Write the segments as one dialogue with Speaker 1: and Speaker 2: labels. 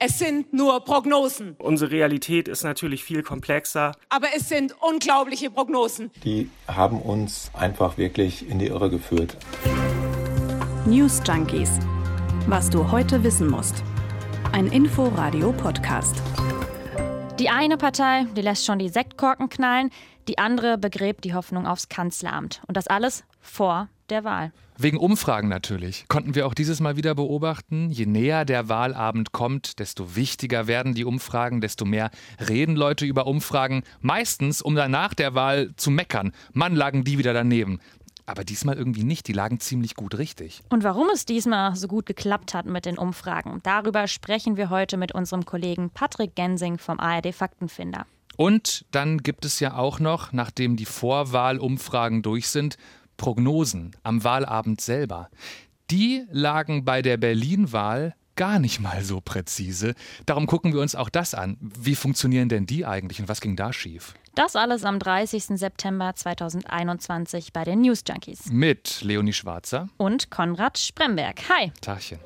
Speaker 1: Es sind nur Prognosen.
Speaker 2: Unsere Realität ist natürlich viel komplexer.
Speaker 1: Aber es sind unglaubliche Prognosen.
Speaker 3: Die haben uns einfach wirklich in die Irre geführt.
Speaker 4: News Junkies. Was du heute wissen musst. Ein Info-Radio-Podcast.
Speaker 5: Die eine Partei, die lässt schon die Sektkorken knallen, die andere begräbt die Hoffnung aufs Kanzleramt. Und das alles vor der Wahl.
Speaker 6: Wegen Umfragen natürlich. Konnten wir auch dieses Mal wieder beobachten. Je näher der Wahlabend kommt, desto wichtiger werden die Umfragen, desto mehr reden Leute über Umfragen. Meistens, um dann nach der Wahl zu meckern. Mann, lagen die wieder daneben. Aber diesmal irgendwie nicht. Die lagen ziemlich gut richtig.
Speaker 5: Und warum es diesmal so gut geklappt hat mit den Umfragen, darüber sprechen wir heute mit unserem Kollegen Patrick Gensing vom ARD Faktenfinder.
Speaker 6: Und dann gibt es ja auch noch, nachdem die Vorwahlumfragen durch sind, Prognosen am Wahlabend selber. Die lagen bei der Berlin-Wahl gar nicht mal so präzise. Darum gucken wir uns auch das an. Wie funktionieren denn die eigentlich und was ging da schief?
Speaker 5: Das alles am 30. September 2021 bei den News Junkies.
Speaker 6: Mit Leonie Schwarzer
Speaker 5: und Konrad Spremberg. Hi.
Speaker 6: Tachchen.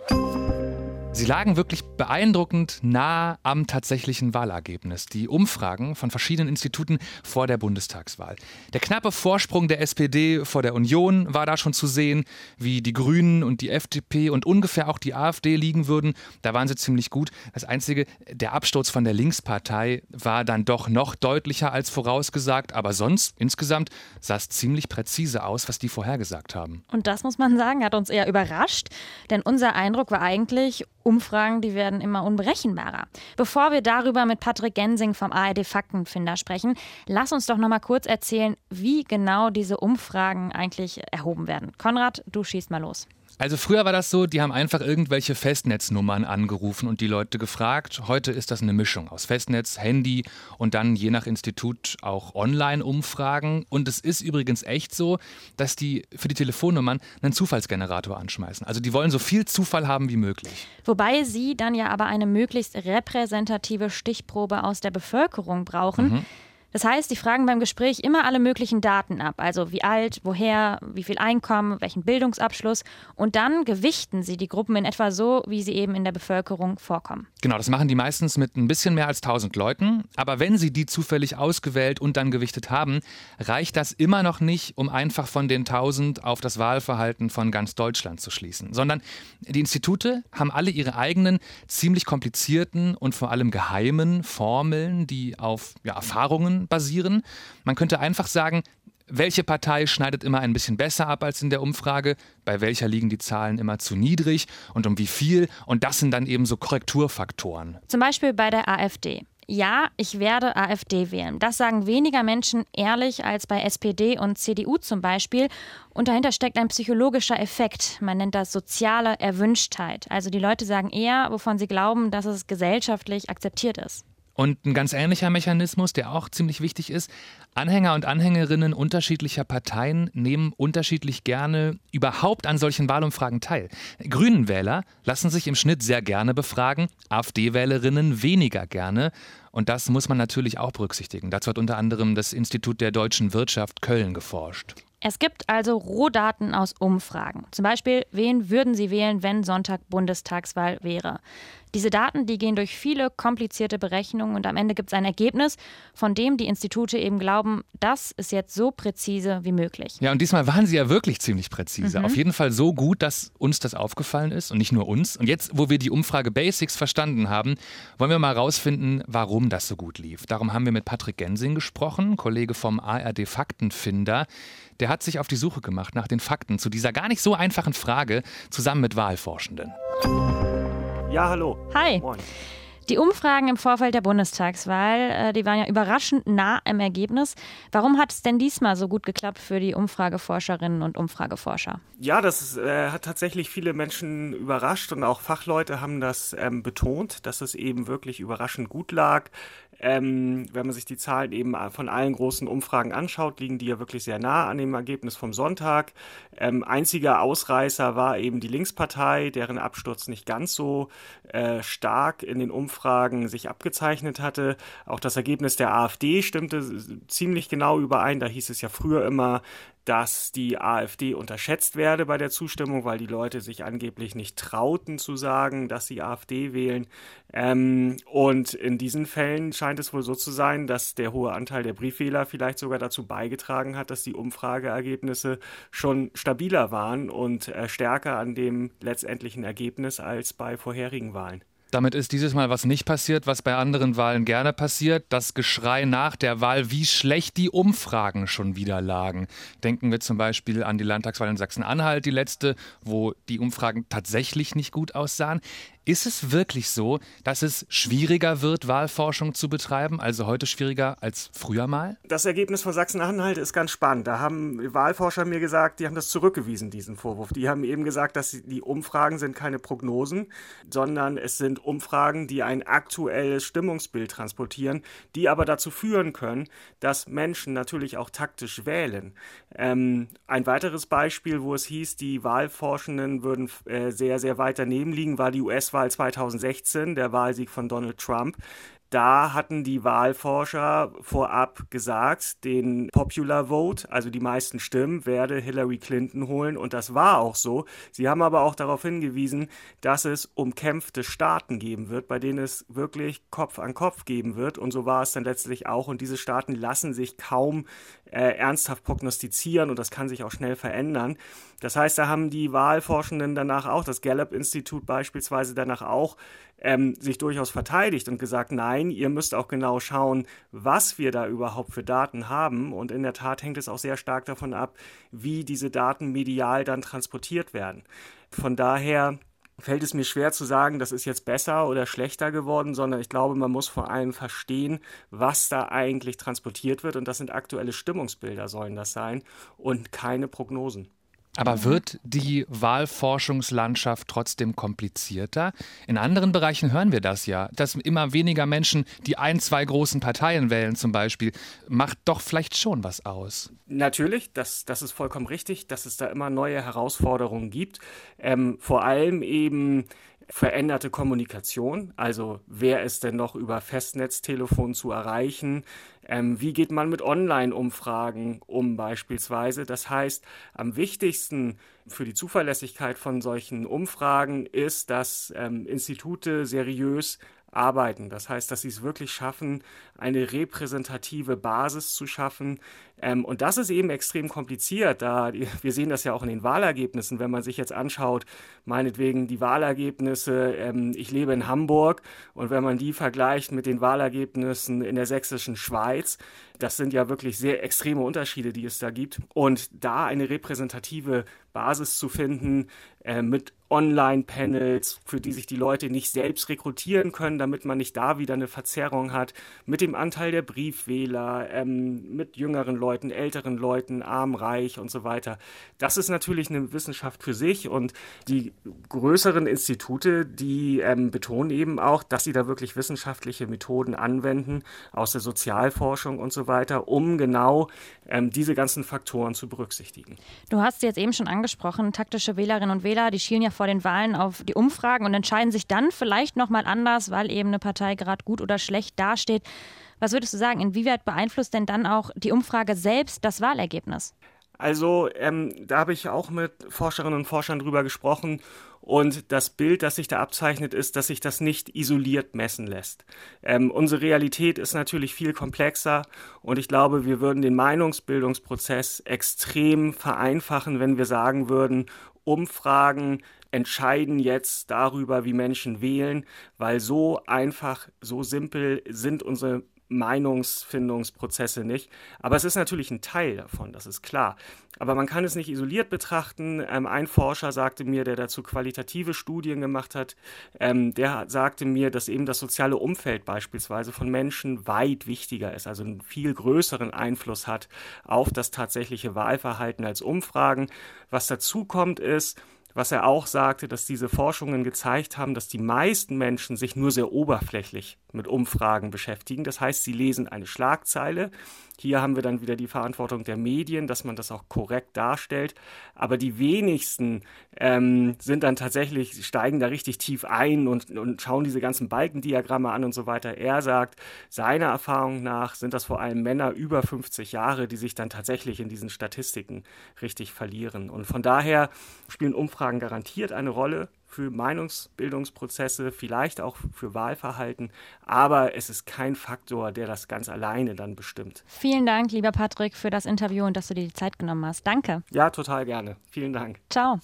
Speaker 6: Sie lagen wirklich beeindruckend nah am tatsächlichen Wahlergebnis. Die Umfragen von verschiedenen Instituten vor der Bundestagswahl. Der knappe Vorsprung der SPD vor der Union war da schon zu sehen, wie die Grünen und die FDP und ungefähr auch die AfD liegen würden. Da waren sie ziemlich gut. Das Einzige, der Absturz von der Linkspartei war dann doch noch deutlicher als vorausgesagt. Aber sonst, insgesamt, sah es ziemlich präzise aus, was die vorhergesagt haben.
Speaker 5: Und das muss man sagen, hat uns eher überrascht. Denn unser Eindruck war eigentlich, Umfragen, die werden immer unberechenbarer. Bevor wir darüber mit Patrick Gensing vom ARD Faktenfinder sprechen, lass uns doch noch mal kurz erzählen, wie genau diese Umfragen eigentlich erhoben werden. Konrad, du schießt mal los.
Speaker 6: Also früher war das so, die haben einfach irgendwelche Festnetznummern angerufen und die Leute gefragt. Heute ist das eine Mischung aus Festnetz, Handy und dann je nach Institut auch Online-Umfragen. Und es ist übrigens echt so, dass die für die Telefonnummern einen Zufallsgenerator anschmeißen. Also die wollen so viel Zufall haben wie möglich.
Speaker 5: Wobei sie dann ja aber eine möglichst repräsentative Stichprobe aus der Bevölkerung brauchen. Mhm. Das heißt, die fragen beim Gespräch immer alle möglichen Daten ab, also wie alt, woher, wie viel Einkommen, welchen Bildungsabschluss. Und dann gewichten sie die Gruppen in etwa so, wie sie eben in der Bevölkerung vorkommen.
Speaker 6: Genau, das machen die meistens mit ein bisschen mehr als 1000 Leuten, aber wenn sie die zufällig ausgewählt und dann gewichtet haben, reicht das immer noch nicht, um einfach von den 1000 auf das Wahlverhalten von ganz Deutschland zu schließen, sondern die Institute haben alle ihre eigenen ziemlich komplizierten und vor allem geheimen Formeln, die auf ja, Erfahrungen basieren. Man könnte einfach sagen, welche Partei schneidet immer ein bisschen besser ab als in der Umfrage, bei welcher liegen die Zahlen immer zu niedrig und um wie viel. Und das sind dann eben so Korrekturfaktoren.
Speaker 5: Zum Beispiel bei der AfD. Ja, ich werde AfD wählen. Das sagen weniger Menschen ehrlich als bei SPD und CDU zum Beispiel. Und dahinter steckt ein psychologischer Effekt. Man nennt das soziale Erwünschtheit. Also die Leute sagen eher, wovon sie glauben, dass es gesellschaftlich akzeptiert ist.
Speaker 6: Und ein ganz ähnlicher Mechanismus, der auch ziemlich wichtig ist, Anhänger und Anhängerinnen unterschiedlicher Parteien nehmen unterschiedlich gerne überhaupt an solchen Wahlumfragen teil. Grünenwähler lassen sich im Schnitt sehr gerne befragen, AfD-Wählerinnen weniger gerne. Und das muss man natürlich auch berücksichtigen. Dazu hat unter anderem das Institut der deutschen Wirtschaft Köln geforscht.
Speaker 5: Es gibt also Rohdaten aus Umfragen. Zum Beispiel, wen würden Sie wählen, wenn Sonntag Bundestagswahl wäre? Diese Daten, die gehen durch viele komplizierte Berechnungen und am Ende gibt es ein Ergebnis, von dem die Institute eben glauben, das ist jetzt so präzise wie möglich.
Speaker 6: Ja, und diesmal waren sie ja wirklich ziemlich präzise. Mhm. Auf jeden Fall so gut, dass uns das aufgefallen ist und nicht nur uns. Und jetzt, wo wir die Umfrage Basics verstanden haben, wollen wir mal rausfinden, warum das so gut lief. Darum haben wir mit Patrick Gensing gesprochen, Kollege vom ARD Faktenfinder. Der hat sich auf die Suche gemacht nach den Fakten zu dieser gar nicht so einfachen Frage zusammen mit Wahlforschenden.
Speaker 2: Ja, hallo.
Speaker 5: Hi. Moin. Die Umfragen im Vorfeld der Bundestagswahl, äh, die waren ja überraschend nah am Ergebnis. Warum hat es denn diesmal so gut geklappt für die Umfrageforscherinnen und Umfrageforscher?
Speaker 2: Ja, das äh, hat tatsächlich viele Menschen überrascht und auch Fachleute haben das ähm, betont, dass es eben wirklich überraschend gut lag. Ähm, wenn man sich die Zahlen eben von allen großen Umfragen anschaut, liegen die ja wirklich sehr nah an dem Ergebnis vom Sonntag. Ähm, einziger Ausreißer war eben die Linkspartei, deren Absturz nicht ganz so äh, stark in den Umfragen Umfragen sich abgezeichnet hatte. Auch das Ergebnis der AfD stimmte ziemlich genau überein. Da hieß es ja früher immer, dass die AfD unterschätzt werde bei der Zustimmung, weil die Leute sich angeblich nicht trauten zu sagen, dass sie AfD wählen. Ähm, und in diesen Fällen scheint es wohl so zu sein, dass der hohe Anteil der Briefwähler vielleicht sogar dazu beigetragen hat, dass die Umfrageergebnisse schon stabiler waren und äh, stärker an dem letztendlichen Ergebnis als bei vorherigen Wahlen.
Speaker 6: Damit ist dieses Mal was nicht passiert, was bei anderen Wahlen gerne passiert. Das Geschrei nach der Wahl, wie schlecht die Umfragen schon wieder lagen. Denken wir zum Beispiel an die Landtagswahl in Sachsen-Anhalt, die letzte, wo die Umfragen tatsächlich nicht gut aussahen. Ist es wirklich so, dass es schwieriger wird, Wahlforschung zu betreiben, also heute schwieriger als früher mal?
Speaker 2: Das Ergebnis von Sachsen-Anhalt ist ganz spannend. Da haben Wahlforscher mir gesagt, die haben das zurückgewiesen, diesen Vorwurf. Die haben eben gesagt, dass die Umfragen sind keine Prognosen, sondern es sind Umfragen, die ein aktuelles Stimmungsbild transportieren, die aber dazu führen können, dass Menschen natürlich auch taktisch wählen. Ähm, ein weiteres Beispiel, wo es hieß, die Wahlforschenden würden äh, sehr, sehr weit daneben liegen, war die US- US-Wahl 2016, der Wahlsieg von Donald Trump. Da hatten die Wahlforscher vorab gesagt, den Popular Vote, also die meisten Stimmen, werde Hillary Clinton holen. Und das war auch so. Sie haben aber auch darauf hingewiesen, dass es umkämpfte Staaten geben wird, bei denen es wirklich Kopf an Kopf geben wird. Und so war es dann letztlich auch. Und diese Staaten lassen sich kaum äh, ernsthaft prognostizieren und das kann sich auch schnell verändern. Das heißt, da haben die Wahlforschenden danach auch, das Gallup-Institut beispielsweise danach auch, ähm, sich durchaus verteidigt und gesagt, nein, ihr müsst auch genau schauen, was wir da überhaupt für Daten haben. Und in der Tat hängt es auch sehr stark davon ab, wie diese Daten medial dann transportiert werden. Von daher fällt es mir schwer zu sagen, das ist jetzt besser oder schlechter geworden, sondern ich glaube, man muss vor allem verstehen, was da eigentlich transportiert wird. Und das sind aktuelle Stimmungsbilder, sollen das sein, und keine Prognosen.
Speaker 6: Aber wird die Wahlforschungslandschaft trotzdem komplizierter? In anderen Bereichen hören wir das ja, dass immer weniger Menschen die ein, zwei großen Parteien wählen zum Beispiel, macht doch vielleicht schon was aus.
Speaker 2: Natürlich, das, das ist vollkommen richtig, dass es da immer neue Herausforderungen gibt. Ähm, vor allem eben veränderte Kommunikation, also wer ist denn noch über Festnetztelefon zu erreichen, ähm, wie geht man mit Online-Umfragen um beispielsweise. Das heißt, am wichtigsten für die Zuverlässigkeit von solchen Umfragen ist, dass ähm, Institute seriös arbeiten. Das heißt, dass sie es wirklich schaffen, eine repräsentative Basis zu schaffen. Ähm, und das ist eben extrem kompliziert. Da, wir sehen das ja auch in den Wahlergebnissen, wenn man sich jetzt anschaut, meinetwegen die Wahlergebnisse, ähm, ich lebe in Hamburg und wenn man die vergleicht mit den Wahlergebnissen in der sächsischen Schweiz, das sind ja wirklich sehr extreme Unterschiede, die es da gibt. Und da eine repräsentative Basis zu finden äh, mit Online-Panels, für die sich die Leute nicht selbst rekrutieren können, damit man nicht da wieder eine Verzerrung hat, mit dem Anteil der Briefwähler, ähm, mit jüngeren Leuten, älteren Leuten, arm, reich und so weiter. Das ist natürlich eine Wissenschaft für sich und die größeren Institute, die ähm, betonen eben auch, dass sie da wirklich wissenschaftliche Methoden anwenden aus der Sozialforschung und so weiter, um genau ähm, diese ganzen Faktoren zu berücksichtigen.
Speaker 5: Du hast jetzt eben schon angesprochen, taktische Wählerinnen und Wähler, die schielen ja vor den Wahlen auf die Umfragen und entscheiden sich dann vielleicht nochmal anders, weil eben eine Partei gerade gut oder schlecht dasteht. Was würdest du sagen, inwieweit beeinflusst denn dann auch die Umfrage selbst das Wahlergebnis?
Speaker 2: Also ähm, da habe ich auch mit Forscherinnen und Forschern drüber gesprochen und das Bild, das sich da abzeichnet, ist, dass sich das nicht isoliert messen lässt. Ähm, unsere Realität ist natürlich viel komplexer und ich glaube, wir würden den Meinungsbildungsprozess extrem vereinfachen, wenn wir sagen würden, Umfragen entscheiden jetzt darüber, wie Menschen wählen, weil so einfach, so simpel sind unsere Meinungsfindungsprozesse nicht. Aber es ist natürlich ein Teil davon, das ist klar. Aber man kann es nicht isoliert betrachten. Ähm, ein Forscher sagte mir, der dazu qualitative Studien gemacht hat, ähm, der sagte mir, dass eben das soziale Umfeld beispielsweise von Menschen weit wichtiger ist, also einen viel größeren Einfluss hat auf das tatsächliche Wahlverhalten als Umfragen. Was dazu kommt ist, Was er auch sagte, dass diese Forschungen gezeigt haben, dass die meisten Menschen sich nur sehr oberflächlich mit Umfragen beschäftigen. Das heißt, sie lesen eine Schlagzeile. Hier haben wir dann wieder die Verantwortung der Medien, dass man das auch korrekt darstellt. Aber die wenigsten ähm, sind dann tatsächlich, steigen da richtig tief ein und, und schauen diese ganzen Balkendiagramme an und so weiter. Er sagt, seiner Erfahrung nach sind das vor allem Männer über 50 Jahre, die sich dann tatsächlich in diesen Statistiken richtig verlieren. Und von daher spielen Umfragen garantiert eine Rolle für Meinungsbildungsprozesse, vielleicht auch für Wahlverhalten, aber es ist kein Faktor, der das ganz alleine dann bestimmt.
Speaker 5: Vielen Dank, lieber Patrick, für das Interview und dass du dir die Zeit genommen hast. Danke.
Speaker 2: Ja, total gerne. Vielen Dank.
Speaker 5: Ciao.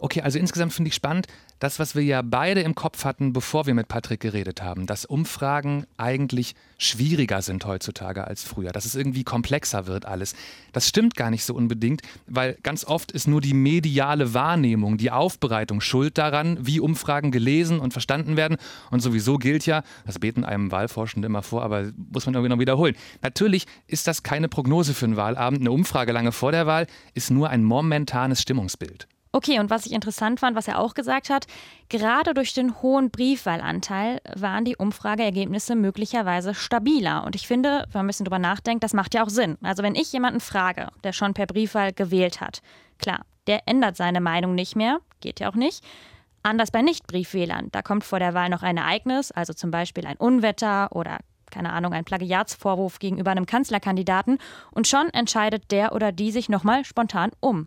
Speaker 6: Okay, also insgesamt finde ich spannend, das, was wir ja beide im Kopf hatten, bevor wir mit Patrick geredet haben, dass Umfragen eigentlich schwieriger sind heutzutage als früher, dass es irgendwie komplexer wird alles. Das stimmt gar nicht so unbedingt, weil ganz oft ist nur die mediale Wahrnehmung, die Aufbereitung schuld daran, wie Umfragen gelesen und verstanden werden. Und sowieso gilt ja, das beten einem Wahlforschende immer vor, aber muss man irgendwie noch wiederholen. Natürlich ist das keine Prognose für einen Wahlabend. Eine Umfrage lange vor der Wahl ist nur ein momentanes Stimmungsbild.
Speaker 5: Okay, und was ich interessant fand, was er auch gesagt hat, gerade durch den hohen Briefwahlanteil waren die Umfrageergebnisse möglicherweise stabiler. Und ich finde, wenn man ein bisschen drüber nachdenkt, das macht ja auch Sinn. Also wenn ich jemanden frage, der schon per Briefwahl gewählt hat, klar, der ändert seine Meinung nicht mehr, geht ja auch nicht. Anders bei Nicht-Briefwählern. Da kommt vor der Wahl noch ein Ereignis, also zum Beispiel ein Unwetter oder keine Ahnung, ein Plagiatsvorwurf gegenüber einem Kanzlerkandidaten und schon entscheidet der oder die sich nochmal spontan um.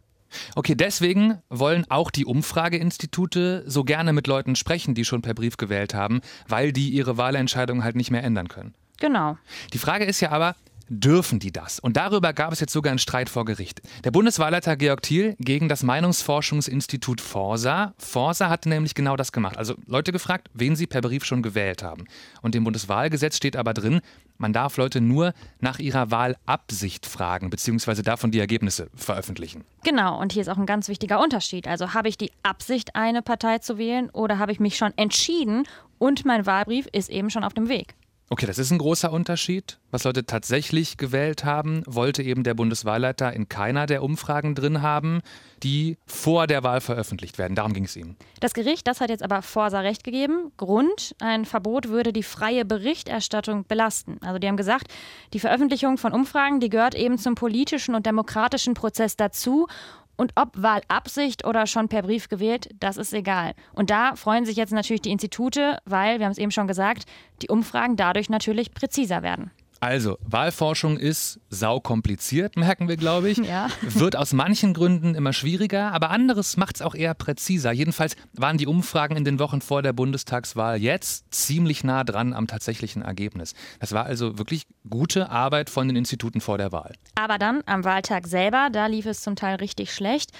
Speaker 6: Okay, deswegen wollen auch die Umfrageinstitute so gerne mit Leuten sprechen, die schon per Brief gewählt haben, weil die ihre Wahlentscheidung halt nicht mehr ändern können.
Speaker 5: Genau.
Speaker 6: Die Frage ist ja aber, dürfen die das? Und darüber gab es jetzt sogar einen Streit vor Gericht. Der Bundeswahlleiter Georg Thiel gegen das Meinungsforschungsinstitut Forsa. Forsa hatte nämlich genau das gemacht. Also Leute gefragt, wen sie per Brief schon gewählt haben. Und im Bundeswahlgesetz steht aber drin, man darf Leute nur nach ihrer Wahlabsicht fragen, beziehungsweise davon die Ergebnisse veröffentlichen.
Speaker 5: Genau, und hier ist auch ein ganz wichtiger Unterschied. Also habe ich die Absicht, eine Partei zu wählen oder habe ich mich schon entschieden und mein Wahlbrief ist eben schon auf dem Weg?
Speaker 6: Okay, das ist ein großer Unterschied. Was Leute tatsächlich gewählt haben, wollte eben der Bundeswahlleiter in keiner der Umfragen drin haben, die vor der Wahl veröffentlicht werden. Darum ging es ihm.
Speaker 5: Das Gericht, das hat jetzt aber Forsa recht gegeben. Grund, ein Verbot würde die freie Berichterstattung belasten. Also die haben gesagt, die Veröffentlichung von Umfragen, die gehört eben zum politischen und demokratischen Prozess dazu und ob Wahlabsicht oder schon per Brief gewählt, das ist egal. Und da freuen sich jetzt natürlich die Institute, weil, wir haben es eben schon gesagt, die Umfragen dadurch natürlich präziser werden.
Speaker 6: Also, Wahlforschung ist saukompliziert, merken wir, glaube ich.
Speaker 5: Ja.
Speaker 6: Wird aus manchen Gründen immer schwieriger, aber anderes macht es auch eher präziser. Jedenfalls waren die Umfragen in den Wochen vor der Bundestagswahl jetzt ziemlich nah dran am tatsächlichen Ergebnis. Das war also wirklich gute Arbeit von den Instituten vor der Wahl.
Speaker 5: Aber dann am Wahltag selber, da lief es zum Teil richtig schlecht.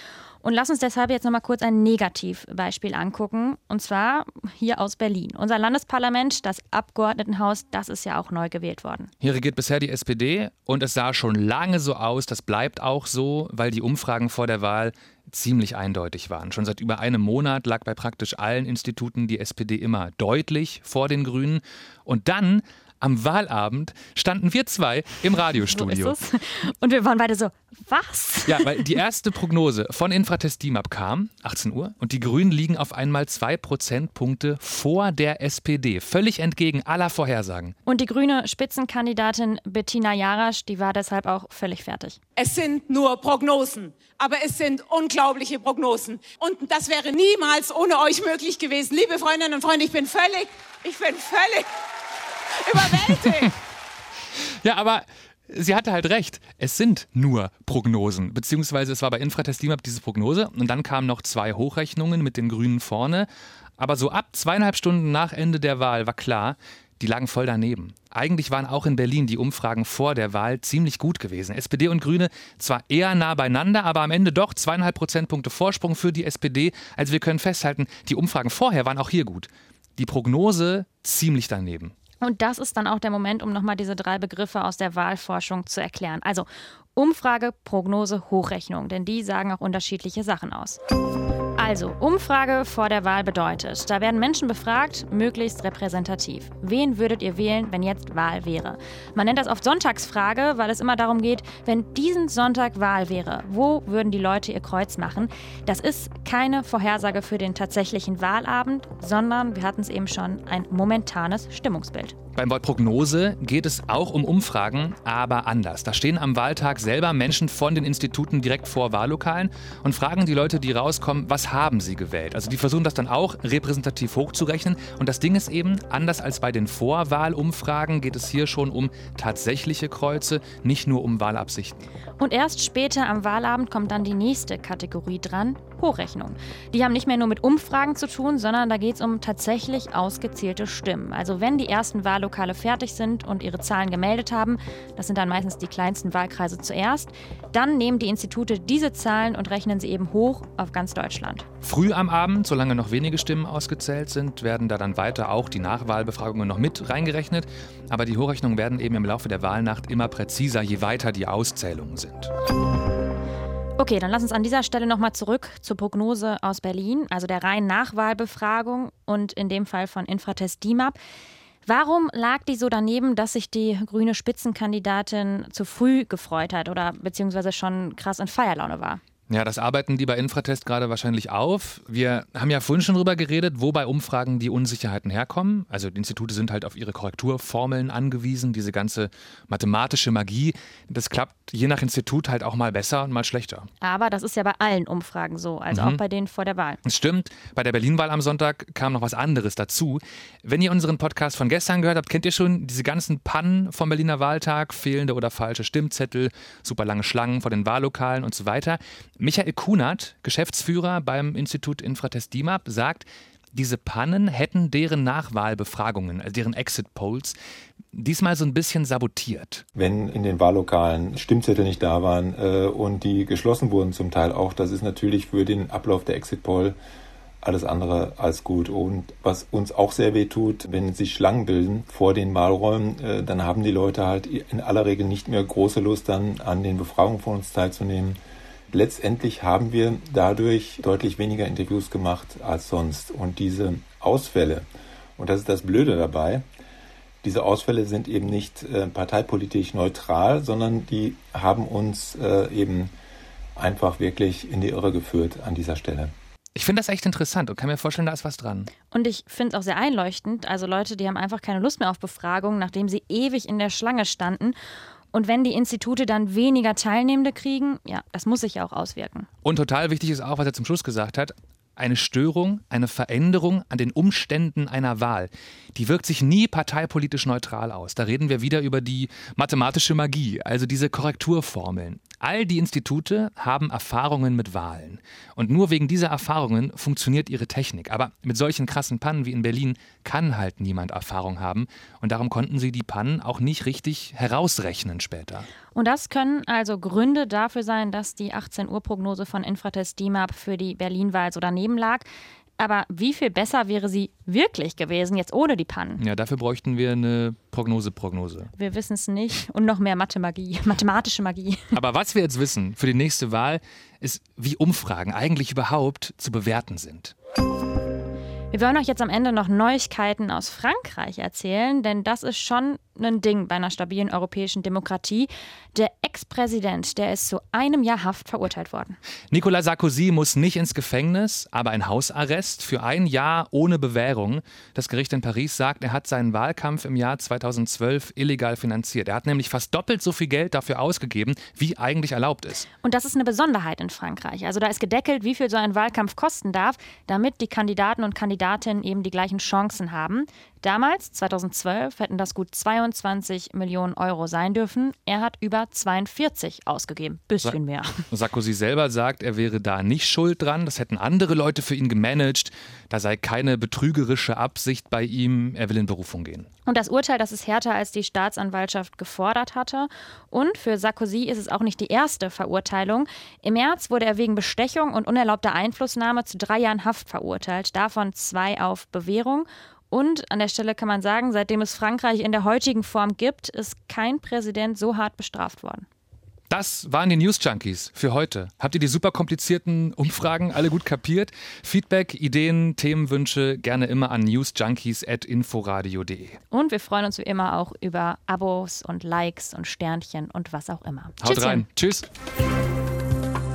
Speaker 5: Und lass uns deshalb jetzt nochmal kurz ein Negativbeispiel angucken. Und zwar hier aus Berlin. Unser Landesparlament, das Abgeordnetenhaus, das ist ja auch neu gewählt worden.
Speaker 6: Hier regiert bisher die SPD und es sah schon lange so aus, das bleibt auch so, weil die Umfragen vor der Wahl ziemlich eindeutig waren. Schon seit über einem Monat lag bei praktisch allen Instituten die SPD immer deutlich vor den Grünen. Und dann am Wahlabend standen wir zwei im Radiostudio.
Speaker 5: So ist es. Und wir waren beide so, was?
Speaker 6: Ja, weil die erste Prognose von Infratest DIMAP kam, 18 Uhr, und die Grünen liegen auf einmal zwei Prozentpunkte vor der SPD. Völlig entgegen aller Vorhersagen.
Speaker 5: Und die grüne Spitzenkandidatin Bettina Jarasch, die war deshalb auch völlig fertig.
Speaker 1: Es sind nur Prognosen, aber es sind unglaubliche Prognosen. Und das wäre niemals ohne euch möglich gewesen. Liebe Freundinnen und Freunde, ich bin völlig, ich bin völlig überwältigt.
Speaker 6: Ja, aber sie hatte halt recht. Es sind nur Prognosen. Beziehungsweise es war bei Infratest DIMAP diese Prognose und dann kamen noch zwei Hochrechnungen mit den Grünen vorne. Aber so ab zweieinhalb Stunden nach Ende der Wahl war klar, die lagen voll daneben. Eigentlich waren auch in Berlin die Umfragen vor der Wahl ziemlich gut gewesen. SPD und Grüne zwar eher nah beieinander, aber am Ende doch zweieinhalb Prozentpunkte Vorsprung für die SPD. Also wir können festhalten, die Umfragen vorher waren auch hier gut. Die Prognose ziemlich daneben.
Speaker 5: Und das ist dann auch der Moment, um nochmal diese drei Begriffe aus der Wahlforschung zu erklären. Also Umfrage, Prognose, Hochrechnung, denn die sagen auch unterschiedliche Sachen aus. Also, Umfrage vor der Wahl bedeutet, da werden Menschen befragt, möglichst repräsentativ. Wen würdet ihr wählen, wenn jetzt Wahl wäre? Man nennt das oft Sonntagsfrage, weil es immer darum geht, wenn diesen Sonntag Wahl wäre, wo würden die Leute ihr Kreuz machen? Das ist keine Vorhersage für den tatsächlichen Wahlabend, sondern, wir hatten es eben schon, ein momentanes Stimmungsbild.
Speaker 6: Beim Wort Prognose geht es auch um Umfragen, aber anders. Da stehen am Wahltag selber Menschen von den Instituten direkt vor Wahllokalen und fragen die Leute, die rauskommen, was haben sie gewählt. Also die versuchen das dann auch repräsentativ hochzurechnen. Und das Ding ist eben, anders als bei den Vorwahlumfragen geht es hier schon um tatsächliche Kreuze, nicht nur um Wahlabsichten.
Speaker 5: Und erst später am Wahlabend kommt dann die nächste Kategorie dran, Hochrechnung. Die haben nicht mehr nur mit Umfragen zu tun, sondern da geht es um tatsächlich ausgezählte Stimmen. Also wenn die ersten Wahllokale fertig sind und ihre Zahlen gemeldet haben, das sind dann meistens die kleinsten Wahlkreise zuerst, dann nehmen die Institute diese Zahlen und rechnen sie eben hoch auf ganz Deutschland.
Speaker 6: Früh am Abend, solange noch wenige Stimmen ausgezählt sind, werden da dann weiter auch die Nachwahlbefragungen noch mit reingerechnet. Aber die Hochrechnungen werden eben im Laufe der Wahlnacht immer präziser, je weiter die Auszählungen sind.
Speaker 5: Okay, dann lass uns an dieser Stelle nochmal zurück zur Prognose aus Berlin, also der reinen Nachwahlbefragung und in dem Fall von Infratest DIMAP. Warum lag die so daneben, dass sich die grüne Spitzenkandidatin zu früh gefreut hat oder beziehungsweise schon krass in Feierlaune war?
Speaker 6: Ja, das arbeiten die bei Infratest gerade wahrscheinlich auf. Wir haben ja vorhin schon drüber geredet, wo bei Umfragen die Unsicherheiten herkommen. Also die Institute sind halt auf ihre Korrekturformeln angewiesen, diese ganze mathematische Magie. Das klappt je nach Institut halt auch mal besser und mal schlechter.
Speaker 5: Aber das ist ja bei allen Umfragen so, also mhm. auch bei denen vor der Wahl.
Speaker 6: Es stimmt, bei der Berlin-Wahl am Sonntag kam noch was anderes dazu. Wenn ihr unseren Podcast von gestern gehört habt, kennt ihr schon diese ganzen Pannen vom Berliner Wahltag, fehlende oder falsche Stimmzettel, super lange Schlangen vor den Wahllokalen und so weiter. Michael Kunert, Geschäftsführer beim Institut Infratest DIMAP, sagt, diese Pannen hätten deren Nachwahlbefragungen, also deren Exit Polls, diesmal so ein bisschen sabotiert.
Speaker 3: Wenn in den Wahllokalen Stimmzettel nicht da waren äh, und die geschlossen wurden zum Teil auch, das ist natürlich für den Ablauf der Exit Poll alles andere als gut. Und was uns auch sehr weh tut, wenn sich Schlangen bilden vor den Wahlräumen, äh, dann haben die Leute halt in aller Regel nicht mehr große Lust, dann an den Befragungen von uns teilzunehmen. Letztendlich haben wir dadurch deutlich weniger Interviews gemacht als sonst. Und diese Ausfälle, und das ist das Blöde dabei, diese Ausfälle sind eben nicht äh, parteipolitisch neutral, sondern die haben uns äh, eben einfach wirklich in die Irre geführt an dieser Stelle.
Speaker 6: Ich finde das echt interessant und kann mir vorstellen, da ist was dran.
Speaker 5: Und ich finde es auch sehr einleuchtend. Also Leute, die haben einfach keine Lust mehr auf Befragungen, nachdem sie ewig in der Schlange standen. Und wenn die Institute dann weniger Teilnehmende kriegen, ja, das muss sich ja auch auswirken.
Speaker 6: Und total wichtig ist auch, was er zum Schluss gesagt hat, eine Störung, eine Veränderung an den Umständen einer Wahl, die wirkt sich nie parteipolitisch neutral aus. Da reden wir wieder über die mathematische Magie, also diese Korrekturformeln. All die Institute haben Erfahrungen mit Wahlen. Und nur wegen dieser Erfahrungen funktioniert ihre Technik. Aber mit solchen krassen Pannen wie in Berlin kann halt niemand Erfahrung haben. Und darum konnten sie die Pannen auch nicht richtig herausrechnen später.
Speaker 5: Und das können also Gründe dafür sein, dass die 18 Uhr Prognose von Infratest DIMAP für die Berlin-Wahl so daneben lag. Aber wie viel besser wäre sie wirklich gewesen, jetzt ohne die Pannen?
Speaker 6: Ja, dafür bräuchten wir eine Prognose-Prognose.
Speaker 5: Wir wissen es nicht. Und noch mehr Mathemagie, mathematische Magie.
Speaker 6: Aber was wir jetzt wissen für die nächste Wahl, ist, wie Umfragen eigentlich überhaupt zu bewerten sind.
Speaker 5: Wir wollen euch jetzt am Ende noch Neuigkeiten aus Frankreich erzählen, denn das ist schon ein Ding bei einer stabilen europäischen Demokratie. Der Ex-Präsident, der ist zu einem Jahr Haft verurteilt worden.
Speaker 6: Nicolas Sarkozy muss nicht ins Gefängnis, aber in Hausarrest für ein Jahr ohne Bewährung. Das Gericht in Paris sagt, er hat seinen Wahlkampf im Jahr 2012 illegal finanziert. Er hat nämlich fast doppelt so viel Geld dafür ausgegeben, wie eigentlich erlaubt ist.
Speaker 5: Und das ist eine Besonderheit in Frankreich. Also da ist gedeckelt, wie viel so ein Wahlkampf kosten darf, damit die Kandidaten und Kandidatinnen eben die gleichen Chancen haben. Damals, 2012, hätten das gut 22 Millionen Euro sein dürfen. Er hat über 42 ausgegeben. Bisschen mehr.
Speaker 6: Sarkozy selber sagt, er wäre da nicht schuld dran. Das hätten andere Leute für ihn gemanagt. Da sei keine betrügerische Absicht bei ihm. Er will in Berufung gehen.
Speaker 5: Und das Urteil, das ist härter, als die Staatsanwaltschaft gefordert hatte. Und für Sarkozy ist es auch nicht die erste Verurteilung. Im März wurde er wegen Bestechung und unerlaubter Einflussnahme zu drei Jahren Haft verurteilt, davon zwei auf Bewährung. Und an der Stelle kann man sagen, seitdem es Frankreich in der heutigen Form gibt, ist kein Präsident so hart bestraft worden.
Speaker 6: Das waren die News Junkies für heute. Habt ihr die super komplizierten Umfragen alle gut kapiert? Feedback, Ideen, Themenwünsche gerne immer an newsjunkies.inforadio.de.
Speaker 5: Und wir freuen uns wie immer auch über Abos und Likes und Sternchen und was auch immer.
Speaker 6: Haut Tschüsschen. rein. Tschüss.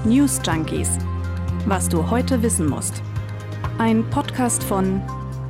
Speaker 4: News Junkies. Was du heute wissen musst. Ein Podcast von